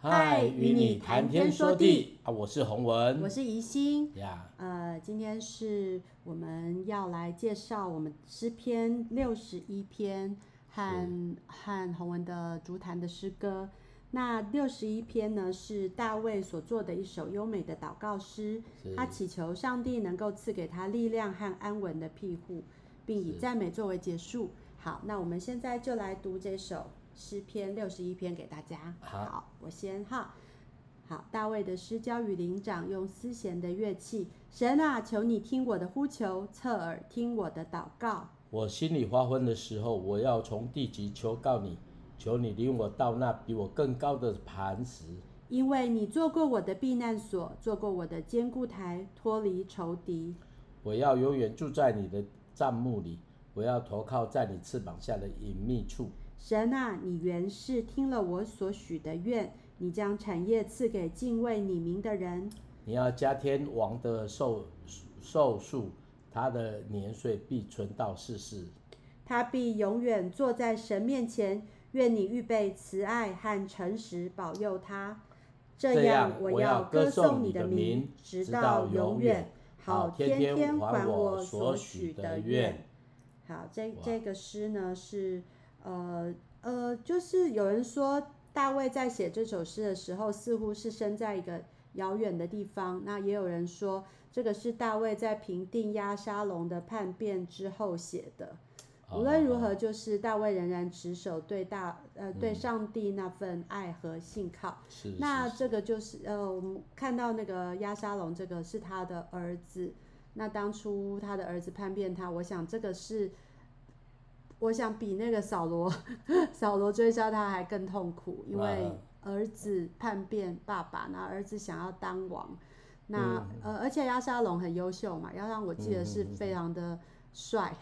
嗨，与你谈天说地啊！我是洪文，我是怡心呀。呃，今天是我们要来介绍我们诗篇六十一篇和和洪文的竹坛的诗歌。那六十一篇呢，是大卫所做的一首优美的祷告诗，他祈求上帝能够赐给他力量和安稳的庇护，并以赞美作为结束。好，那我们现在就来读这首。诗篇六十一篇给大家。好，好，我先哈。好，大卫的诗交与灵长，用丝弦的乐器。神啊，求你听我的呼求，侧耳听我的祷告。我心里发昏的时候，我要从地极求告你，求你领我到那比我更高的磐石。因为你做过我的避难所，做过我的坚固台，脱离仇敌。我要永远住在你的帐幕里，我要投靠在你翅膀下的隐秘处。神啊，你原是听了我所许的愿，你将产业赐给敬畏你名的人。你要加添王的寿寿数，他的年岁必存到世世。他必永远坐在神面前，愿你预备慈爱和诚实保佑他。这样，我要歌颂你的名，直到永远，好天天还我所许的愿。好，这这个诗呢是。呃呃，就是有人说大卫在写这首诗的时候，似乎是身在一个遥远的地方。那也有人说，这个是大卫在平定押沙龙的叛变之后写的。无论如何，就是大卫仍然持守对大呃对上帝那份爱和信靠。是。那这个就是呃，我们看到那个押沙龙，这个是他的儿子。那当初他的儿子叛变他，我想这个是。我想比那个扫罗，扫罗追杀他还更痛苦，因为儿子叛变爸爸，那儿子想要当王，那呃，而且亚沙龙很优秀嘛，亚沙龙我记得是非常的帅，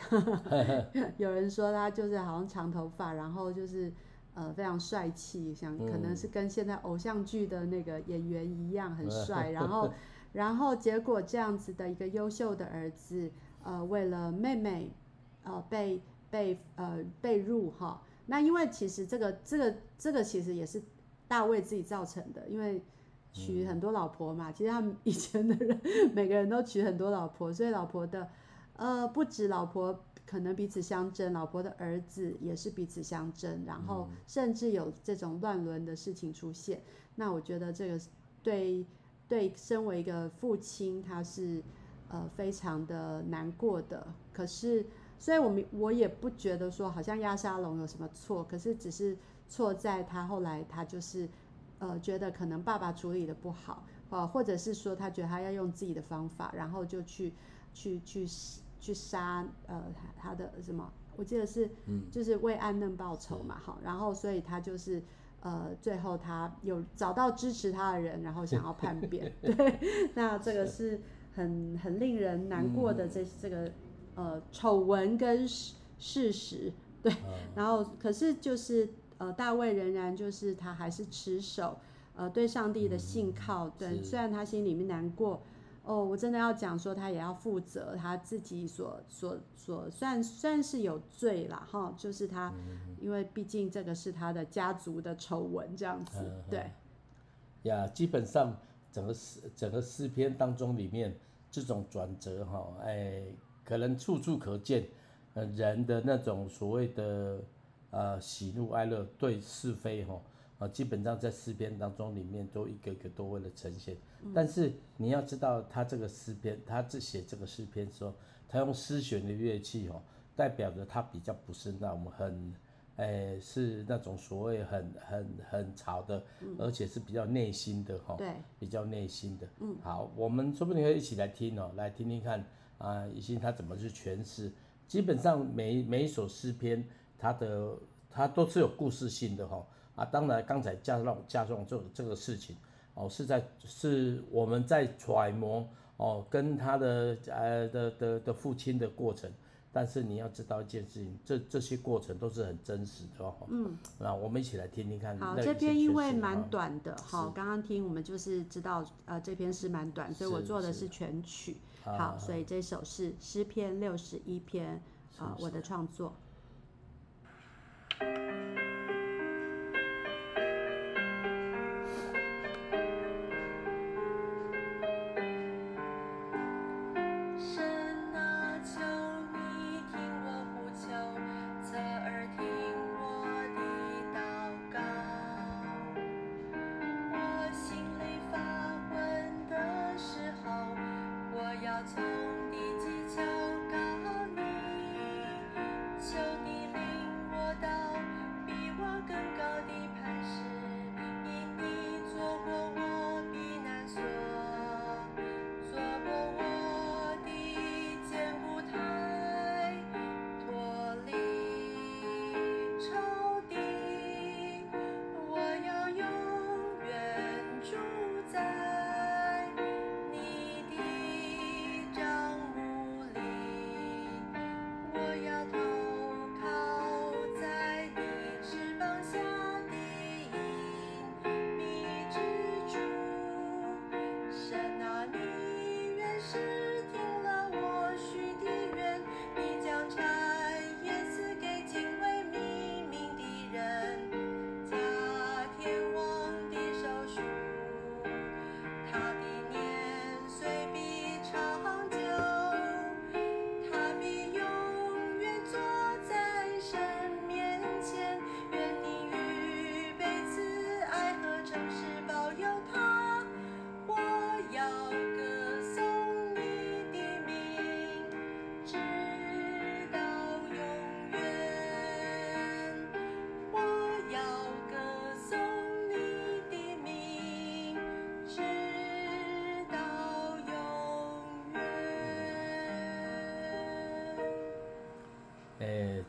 有人说他就是好像长头发，然后就是呃非常帅气，想可能是跟现在偶像剧的那个演员一样很帅，然后然后结果这样子的一个优秀的儿子，呃，为了妹妹，呃被。被呃被入哈，那因为其实这个这个这个其实也是大卫自己造成的，因为娶很多老婆嘛，其实他们以前的人每个人都娶很多老婆，所以老婆的呃不止老婆可能彼此相争，老婆的儿子也是彼此相争，然后甚至有这种乱伦的事情出现。那我觉得这个对对身为一个父亲，他是呃非常的难过的，可是。所以，我们我也不觉得说好像压沙龙有什么错，可是只是错在他后来他就是，呃，觉得可能爸爸处理的不好，呃，或者是说他觉得他要用自己的方法，然后就去去去去杀呃他的什么，我记得是，就是为安嫩报仇嘛，好，然后所以他就是呃最后他有找到支持他的人，然后想要叛变，对，那这个是很很令人难过的这这个。呃，丑闻跟事事实，对，然后可是就是呃，大卫仍然就是他还是持守呃对上帝的信靠，对，虽然他心里面难过，哦，我真的要讲说他也要负责他自己所所所算算是有罪啦哈，就是他，因为毕竟这个是他的家族的丑闻这样子，对，呀，基本上整个诗整个诗篇当中里面这种转折哈，哎。可能处处可见，呃，人的那种所谓的呃喜怒哀乐对是非哈，啊，基本上在诗篇当中里面都一个一个都为了呈现。但是你要知道，他这个诗篇，他这写这个诗篇的时候，他用丝弦的乐器哈，代表着他比较不是那种很，哎，是那种所谓很很很潮的，而且是比较内心的哈，对，比较内心的。嗯，好，我们说不定可以一起来听哦，来听听看。啊，以及他怎么去诠释？基本上每每一首诗篇，它的它都是有故事性的哈。啊，当然刚才加上加上这这个事情，哦，是在是我们在揣摩哦，跟他的呃的的的父亲的过程。但是你要知道一件事情，这这些过程都是很真实的哦。嗯，那我们一起来听听看。好，这篇因为蛮短的，好，刚刚听我们就是知道，呃，这篇诗蛮短，所以我做的是全曲。好，所以这首是诗篇六十一篇啊，我的创作。Christ.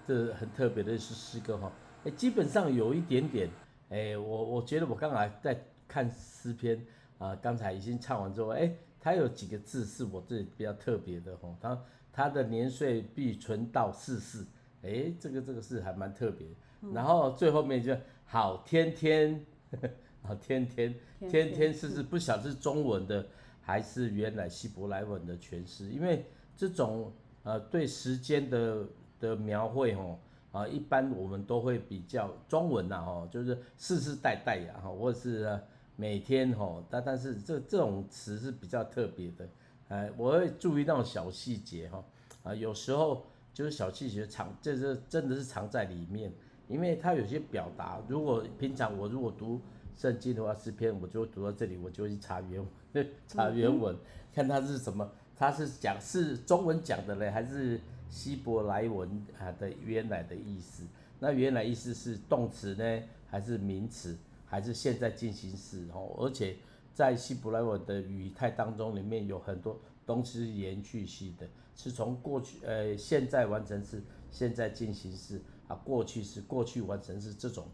这很特别的一首诗歌哈，哎，基本上有一点点，哎，我我觉得我刚才在看诗篇啊，刚才已经唱完之后，哎，它有几个字是我自己比较特别的哈，它它的年岁必存到世世，哎，这个这个是还蛮特别，然后最后面就好天天，好天天天天是是，不晓得是中文的还是原来希伯来文的诠释，因为这种呃对时间的。的描绘吼啊，一般我们都会比较中文呐吼，就是世世代代呀哈，或者是每天吼，但但是这这种词是比较特别的，哎，我会注意那种小细节哈啊，有时候就是小细节藏，这是真的是藏在里面，因为它有些表达，如果平常我如果读圣经的话，诗篇我就会读到这里，我就会去查原文，查原文，看它是什么，它是讲是中文讲的嘞，还是？希伯来文啊的原来的意思，那原来意思是动词呢，还是名词，还是现在进行时？哦，而且在希伯来文的语态当中，里面有很多东西是延续性的，是从过去呃现在完成式，现在进行式啊，过去式，过去完成式这种，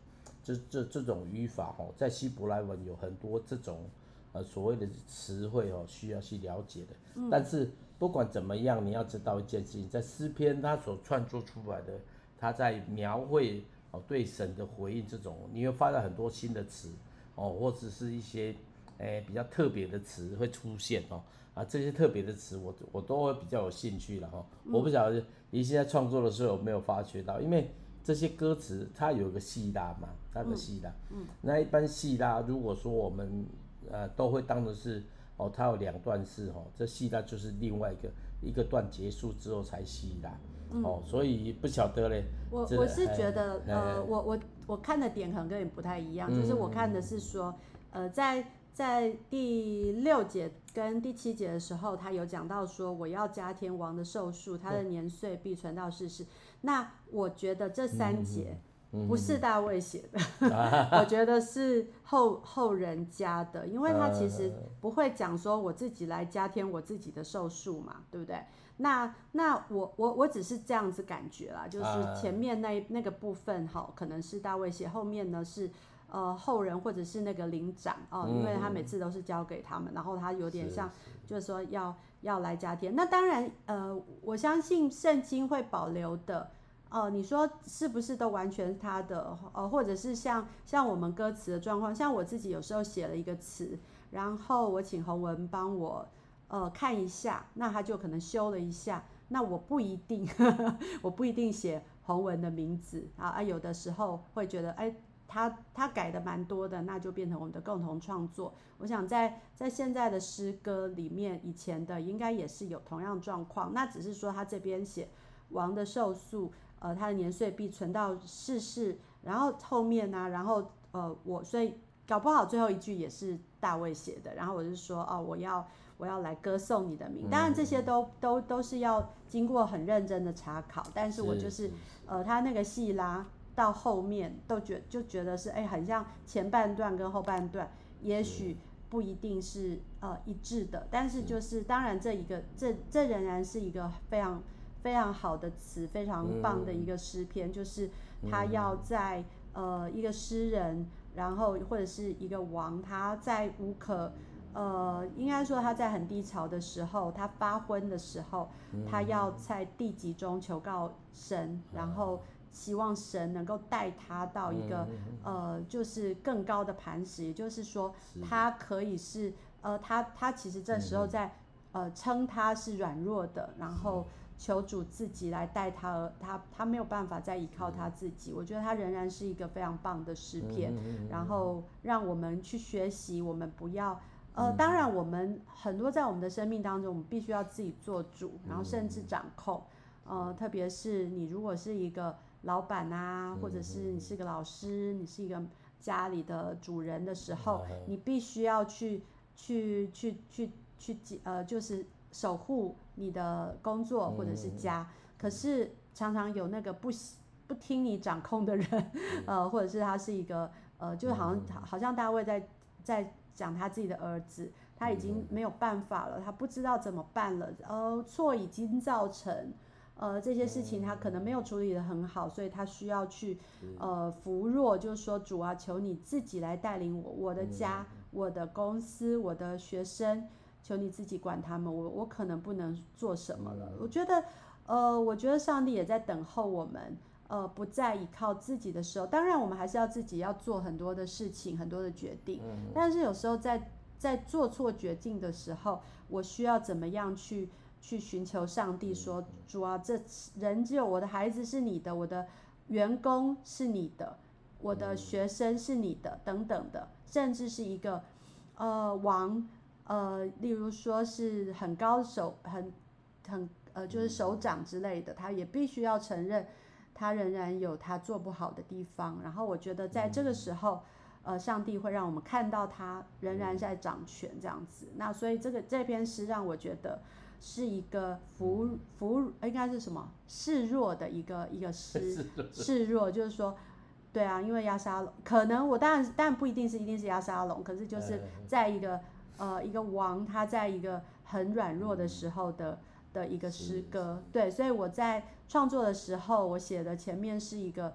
这这这种语法哦，在希伯来文有很多这种呃所谓的词汇哦，需要去了解的，嗯、但是。不管怎么样，你要知道一件事情，在诗篇它所创作出来的，它在描绘哦对神的回应这种，你会发现很多新的词哦，或者是一些诶、欸、比较特别的词会出现哦啊，这些特别的词我我都会比较有兴趣了哈。我不晓得你现在创作的时候有没有发觉到，因为这些歌词它有个细拉嘛，它的细拉，嗯，那一般细拉如果说我们呃都会当的是。哦，它有两段式哦，这细拉就是另外一个一个段结束之后才细拉，嗯、哦，所以不晓得嘞。我我是觉得，嘿呃，嘿我我我看的点可能跟你不太一样，嗯、就是我看的是说，呃，在在第六节跟第七节的时候，他有讲到说，我要加天王的寿数，他的年岁必存到世世。嗯、那我觉得这三节。嗯不是大卫写的，我觉得是后后人加的，因为他其实不会讲说我自己来加添我自己的寿数嘛，对不对？那那我我我只是这样子感觉啦，就是前面那那个部分哈，可能是大卫写，后面呢是呃后人或者是那个灵长哦，因为他每次都是交给他们，然后他有点像就是说要要来加添。那当然呃，我相信圣经会保留的。哦，你说是不是都完全他的？呃，或者是像像我们歌词的状况，像我自己有时候写了一个词，然后我请洪文帮我呃看一下，那他就可能修了一下，那我不一定，呵呵我不一定写洪文的名字啊啊，有的时候会觉得，哎，他他改的蛮多的，那就变成我们的共同创作。我想在在现在的诗歌里面，以前的应该也是有同样状况，那只是说他这边写王的寿数。呃，他的年岁必存到世世，然后后面呢、啊，然后呃，我所以搞不好最后一句也是大卫写的，然后我就说哦，我要我要来歌颂你的名，当然这些都都都是要经过很认真的查考，但是我就是呃，他那个细拉到后面都觉就觉得是哎，很像前半段跟后半段，也许不一定是呃一致的，但是就是当然这一个这这仍然是一个非常。非常好的词，非常棒的一个诗篇，嗯、就是他要在、嗯、呃一个诗人，然后或者是一个王，他在无可呃，应该说他在很低潮的时候，他发昏的时候，嗯、他要在地极中求告神，嗯、然后希望神能够带他到一个、嗯、呃，就是更高的磐石，也就是说，他可以是呃，他他其实这时候在、嗯、呃称他是软弱的，然后。求主自己来带他，他他没有办法再依靠他自己。我觉得他仍然是一个非常棒的诗篇，然后让我们去学习。我们不要，呃，当然我们很多在我们的生命当中，我们必须要自己做主，然后甚至掌控。呃，特别是你如果是一个老板啊，或者是你是个老师，你是一个家里的主人的时候，你必须要去去去去去呃，就是。守护你的工作或者是家，嗯、可是常常有那个不不听你掌控的人，嗯、呃，或者是他是一个呃，就好像、嗯、好像大卫在在讲他自己的儿子，他已经没有办法了，他不知道怎么办了，呃，错已经造成，呃，这些事情他可能没有处理的很好，所以他需要去呃扶弱，就是说主啊，求你自己来带领我，我的家、我的公司、我的学生，求你自己管他们，我我可能不能做什么了。我觉得，呃，我觉得上帝也在等候我们，呃，不再依靠自己的时候，当然我们还是要自己要做很多的事情，很多的决定，但是有时候在在做错决定的时候，我需要怎么样去？去寻求上帝说，主啊，这人只有我的孩子是你的，我的员工是你的，我的学生是你的，等等的，甚至是一个呃王，呃，例如说是很高手，很很呃，就是首长之类的，他也必须要承认，他仍然有他做不好的地方。然后我觉得在这个时候，呃，上帝会让我们看到他仍然在掌权这样子。那所以这个这篇诗让我觉得。是一个扶扶，应该是什么？示弱的一个一个 诗，示弱。就是说，对啊，因为压沙龙，可能我当然但不一定是一定是压沙龙，可是就是在一个呃一个王他在一个很软弱的时候的的一个诗歌，对，所以我在创作的时候，我写的前面是一个，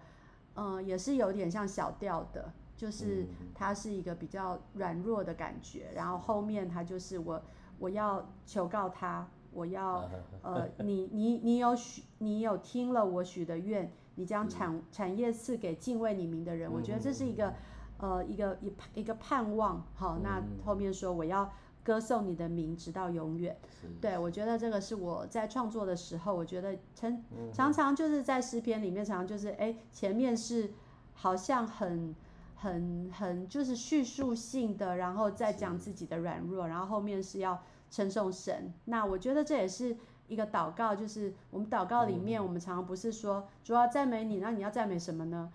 嗯、呃，也是有点像小调的，就是它是一个比较软弱的感觉，然后后面它就是我我要求告他。我要，呃，你你你有许，你有听了我许的愿，你将产产业赐给敬畏你名的人。我觉得这是一个，呃，一个一一个盼望。好，那后面说我要歌颂你的名直到永远。对，我觉得这个是我在创作的时候，我觉得常常常就是在诗篇里面，常常就是哎，前面是好像很很很就是叙述性的，然后再讲自己的软弱，然后后面是要。称颂神，那我觉得这也是一个祷告，就是我们祷告里面，我们常常不是说主要赞美你，那你要赞美什么呢？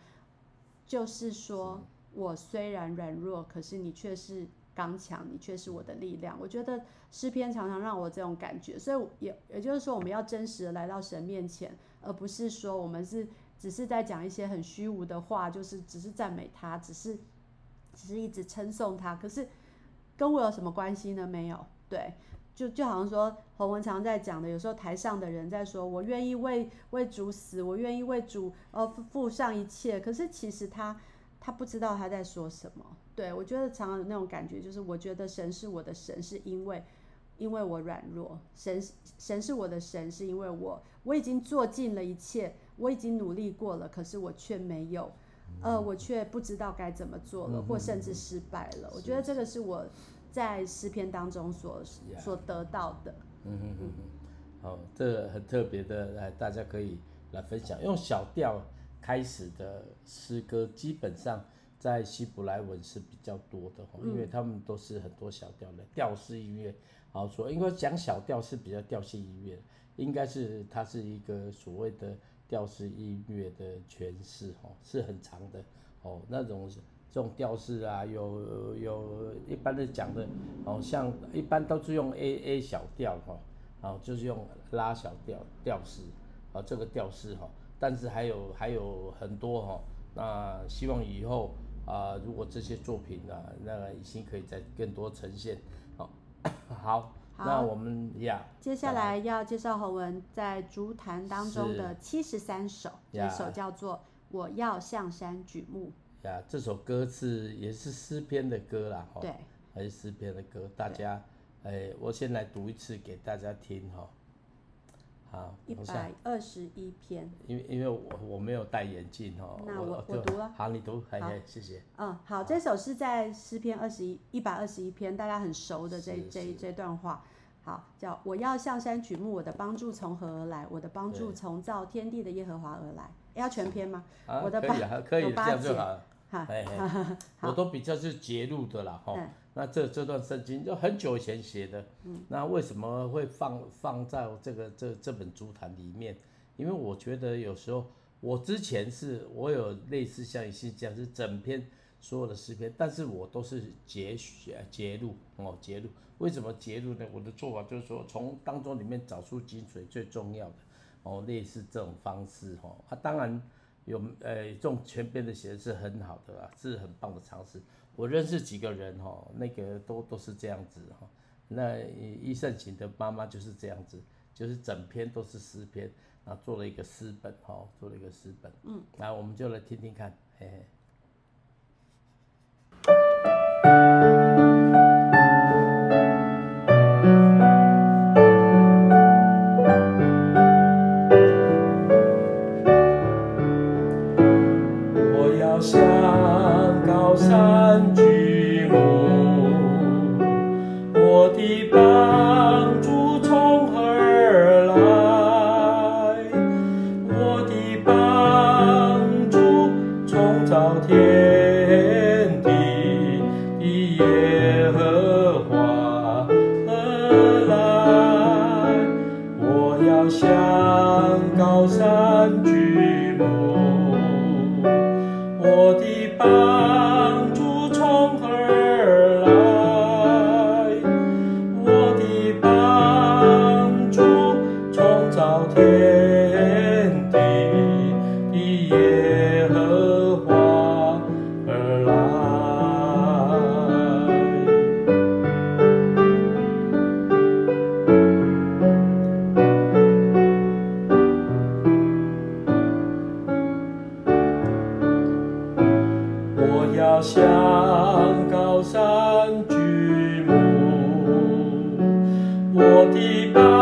就是说我虽然软弱，可是你却是刚强，你却是我的力量。我觉得诗篇常常让我这种感觉，所以也也就是说，我们要真实的来到神面前，而不是说我们是只是在讲一些很虚无的话，就是只是赞美他，只是只是一直称颂他，可是跟我有什么关系呢？没有。对，就就好像说洪文常在讲的，有时候台上的人在说，我愿意为为主死，我愿意为主呃付上一切，可是其实他他不知道他在说什么。对，我觉得常常有那种感觉，就是我觉得神是我的神，是因为因为我软弱，神神是我的神，是因为我我已经做尽了一切，我已经努力过了，可是我却没有，呃，我却不知道该怎么做了，或甚至失败了。我觉得这个是我。在诗篇当中所所得到的，嗯嗯嗯嗯，好，这个很特别的，来大家可以来分享。用小调开始的诗歌，基本上在希伯来文是比较多的，因为他们都是很多小调的调式音乐。好说，因为讲小调是比较调性音乐，应该是它是一个所谓的调式音乐的诠释，哦，是很长的，哦，那种。这种调式啊，有有一般的讲的，哦，像一般都是用 A A 小调哈，哦，就是用拉小调调式，啊，这个调式哈，但是还有还有很多哈，那希望以后啊，如果这些作品啊，那个已经可以再更多呈现，好，好，那我们呀，接下来要介绍侯文在竹坛当中的七十三首，一首叫做《我要向山举目》。呀，这首歌是也是诗篇的歌啦，哈，对，还是诗篇的歌，大家，哎，我先来读一次给大家听哈，好，一百二十一篇，因为因为我我没有戴眼镜哈，那我我，我读了，好，你读，好，谢谢，嗯，好，这首是在诗篇二十一一百二十一篇，大家很熟的这这这段话，好，叫我要向山举目，我的帮助从何而来？我的帮助从造天地的耶和华而来，要全篇吗？啊，我的可以啊，可哎，我都比较是节录的啦，哈。那这这段圣经就很久以前写的，那为什么会放放在这个这这本竹坛里面？因为我觉得有时候我之前是我有类似像一些这样是整篇所有的诗篇，但是我都是节选节录哦，节录。为什么节录呢？我的做法就是说，从当中里面找出精髓最重要的哦，类似这种方式哈。啊，当然。有呃，这种全编的写的是很好的啦，是很棒的尝试。我认识几个人哈，那个都都是这样子哈。那易胜勤的妈妈就是这样子，就是整篇都是诗篇，然后做了一个诗本，哈，做了一个诗本。嗯，来我们就来听听看，嘿嘿。要向高山举目，我的宝。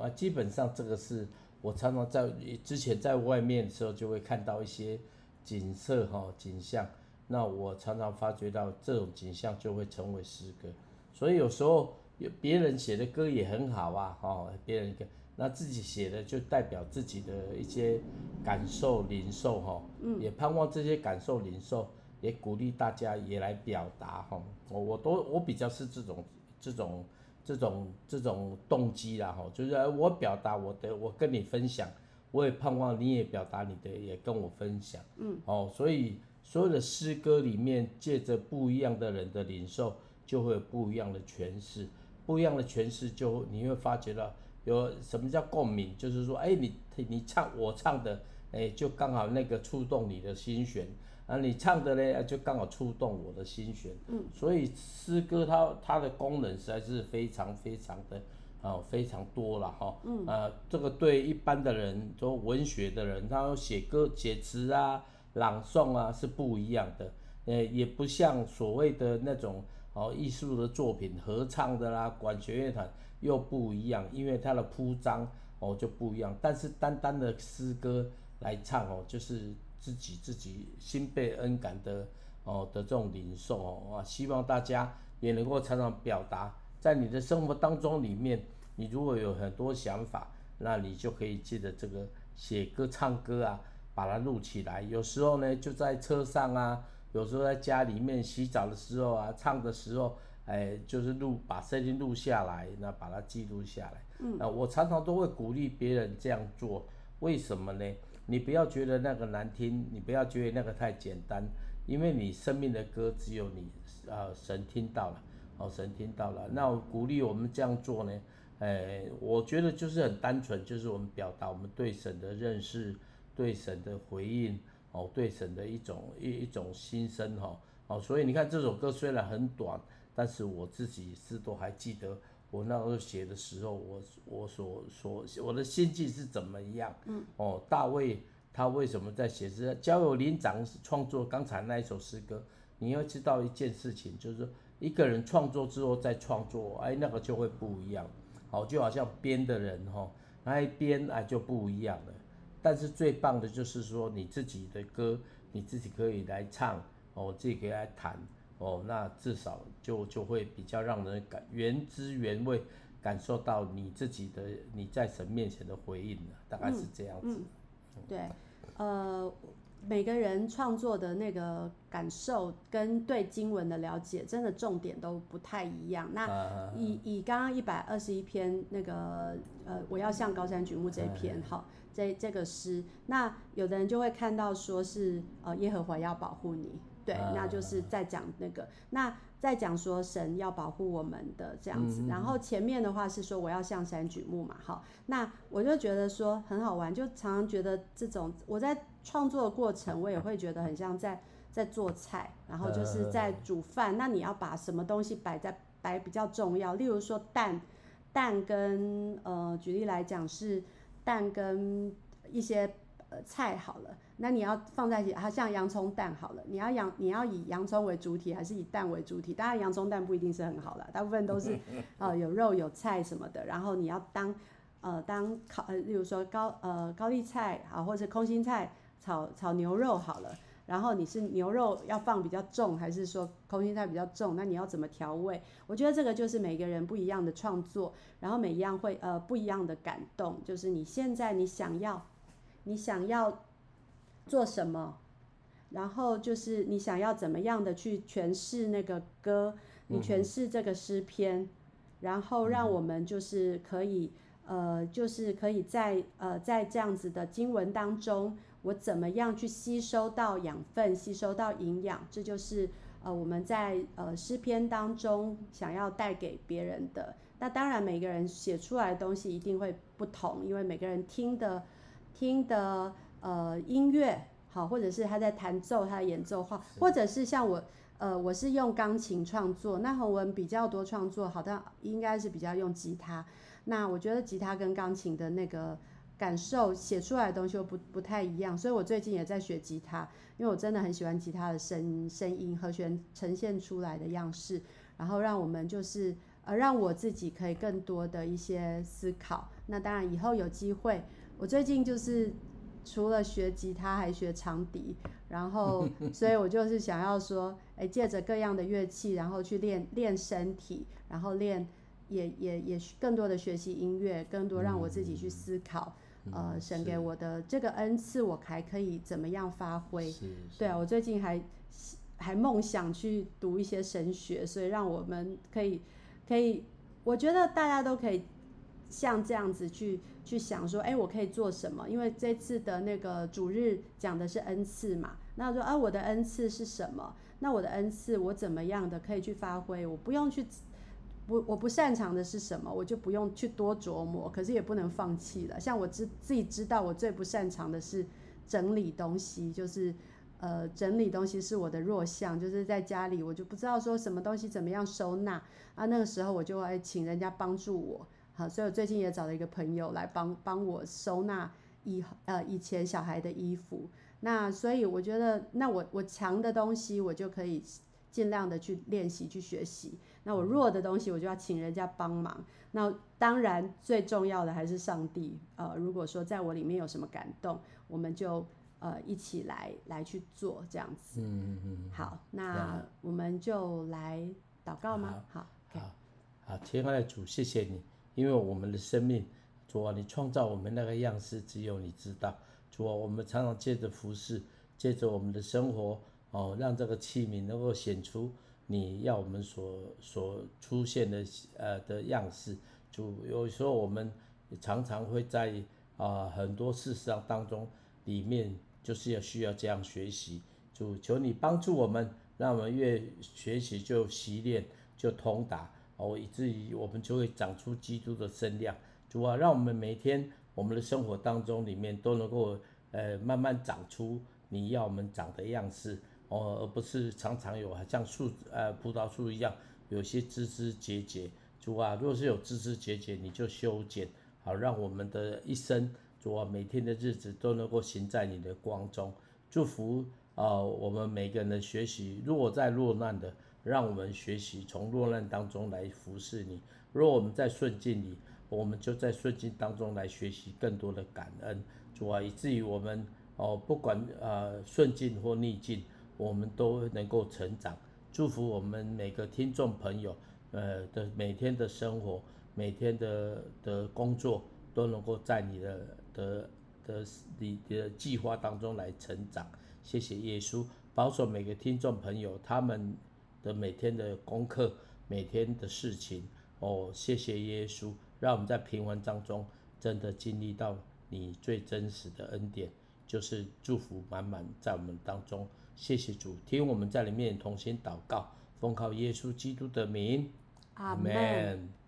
啊，基本上这个是我常常在之前在外面的时候就会看到一些景色哈景象，那我常常发觉到这种景象就会成为诗歌，所以有时候有别人写的歌也很好啊哈，别人歌那自己写的就代表自己的一些感受领受哈，也盼望这些感受领受也鼓励大家也来表达哈，我我都我比较是这种这种。这种这种动机啦，哈，就是我表达我的，我跟你分享，我也盼望你也表达你的，也跟我分享，嗯，哦，所以所有的诗歌里面，借着不一样的人的领受，就会有不一样的诠释，不一样的诠释，就你会发觉到有什么叫共鸣，就是说，哎，你你唱我唱的，哎，就刚好那个触动你的心弦。啊，你唱的呢，就刚好触动我的心弦。嗯，所以诗歌它它的功能实在是非常非常的啊非常多了哈。嗯，啊，这个对一般的人，做文学的人，他写歌写词啊、朗诵啊是不一样的。呃，也不像所谓的那种哦艺术的作品，合唱的啦、管弦乐团又不一样，因为它的铺张哦就不一样。但是单单的诗歌来唱哦，就是。自己自己心被恩感的哦的这种领受哦啊，希望大家也能够常常表达，在你的生活当中里面，你如果有很多想法，那你就可以借着这个写歌唱歌啊，把它录起来。有时候呢，就在车上啊，有时候在家里面洗澡的时候啊，唱的时候，哎，就是录把声音录下来，那把它记录下来。嗯，那我常常都会鼓励别人这样做，为什么呢？你不要觉得那个难听，你不要觉得那个太简单，因为你生命的歌只有你啊、呃、神听到了，哦神听到了。那我鼓励我们这样做呢，哎，我觉得就是很单纯，就是我们表达我们对神的认识，对神的回应，哦对神的一种一一种心声哈，哦所以你看这首歌虽然很短，但是我自己是都还记得。我那时候写的时候，我我所所我的心境是怎么样？嗯，哦，大卫他为什么在写诗？交由伶长创作刚才那一首诗歌，你要知道一件事情，就是说一个人创作之后再创作，哎，那个就会不一样。好，就好像编的人哈，那一编啊就不一样了。但是最棒的就是说你自己的歌，你自己可以来唱，哦，自己可以来弹，哦，那至少就就会比较让人感原汁原味，感受到你自己的你在神面前的回应，大概是这样子。嗯嗯、对，呃，每个人创作的那个感受跟对经文的了解，真的重点都不太一样。那以以刚刚一百二十一篇那个呃，我要向高山举目这一篇，好。这这个诗，那有的人就会看到说是呃耶和华要保护你，对，那就是在讲那个，那在讲说神要保护我们的这样子，然后前面的话是说我要向山举目嘛，好，那我就觉得说很好玩，就常常觉得这种我在创作的过程，我也会觉得很像在在做菜，然后就是在煮饭，那你要把什么东西摆在摆比较重要，例如说蛋，蛋跟呃举例来讲是。蛋跟一些呃菜好了，那你要放在一起，它像洋葱蛋好了，你要洋你要以洋葱为主体还是以蛋为主体？当然洋葱蛋不一定是很好的，大部分都是 呃有肉有菜什么的，然后你要当呃当烤呃，例如说高呃高丽菜啊，或者空心菜炒炒牛肉好了。然后你是牛肉要放比较重，还是说空心菜比较重？那你要怎么调味？我觉得这个就是每个人不一样的创作，然后每一样会呃不一样的感动。就是你现在你想要，你想要做什么？然后就是你想要怎么样的去诠释那个歌？你诠释这个诗篇，然后让我们就是可以呃就是可以在呃在这样子的经文当中。我怎么样去吸收到养分，吸收到营养？这就是呃我们在呃诗篇当中想要带给别人的。那当然每个人写出来的东西一定会不同，因为每个人听的听的呃音乐好，或者是他在弹奏他的演奏话，或者是像我呃我是用钢琴创作，那洪文比较多创作，好像应该是比较用吉他。那我觉得吉他跟钢琴的那个。感受写出来的东西又不不太一样，所以我最近也在学吉他，因为我真的很喜欢吉他的声声音和弦呈现出来的样式，然后让我们就是呃让我自己可以更多的一些思考。那当然以后有机会，我最近就是除了学吉他还学长笛，然后 所以我就是想要说，哎，借着各样的乐器，然后去练练身体，然后练也也也更多的学习音乐，更多让我自己去思考。呃，神给我的这个恩赐，我还可以怎么样发挥？对啊，我最近还还梦想去读一些神学，所以让我们可以可以，我觉得大家都可以像这样子去去想说，哎，我可以做什么？因为这次的那个主日讲的是恩赐嘛，那说啊，我的恩赐是什么？那我的恩赐我怎么样的可以去发挥？我不用去。不，我不擅长的是什么，我就不用去多琢磨。可是也不能放弃了。像我知自己知道，我最不擅长的是整理东西，就是呃，整理东西是我的弱项。就是在家里，我就不知道说什么东西怎么样收纳啊。那个时候我就会请人家帮助我，好，所以我最近也找了一个朋友来帮帮我收纳以呃以前小孩的衣服。那所以我觉得，那我我强的东西，我就可以尽量的去练习去学习。那我弱的东西，我就要请人家帮忙。那当然最重要的还是上帝。呃，如果说在我里面有什么感动，我们就呃一起来来去做这样子。嗯嗯嗯。好，那我们就来祷告吗？好。好。好，好，亲爱的主，谢谢你，因为我们的生命，主啊，你创造我们那个样式，只有你知道。主啊，我们常常借着服饰，借着我们的生活，哦，让这个器皿能够显出。你要我们所所出现的呃的样式，就有时候我们常常会在啊、很多事实上当中里面就是要需要这样学习，就求你帮助我们，让我们越学习就习练就通达哦，以至于我们就会长出基督的身量。主啊，让我们每天我们的生活当中里面都能够呃慢慢长出你要我们长的样式。哦，而不是常常有像树呃葡萄树一样，有些枝枝节节。主啊，若是有枝枝节节，你就修剪，好让我们的一生，主啊，每天的日子都能够行在你的光中。祝福啊、我们每个人的学习，如果在落难的，让我们学习从落难当中来服侍你；如果我们在顺境里，我们就在顺境当中来学习更多的感恩，主啊，以至于我们哦、不管呃顺境或逆境，我们都能够成长。祝福我们每个听众朋友，呃的每天的生活，每天的的工作，都能够在你的的的你的计划当中来成长。谢谢耶稣，保守每个听众朋友他们的每天的功课，每天的事情。哦，谢谢耶稣，让我们在平凡当中真的经历到你最真实的恩典，就是祝福满满在我们当中。谢谢主，听我们在里面同心祷告，奉靠耶稣基督的名，阿门。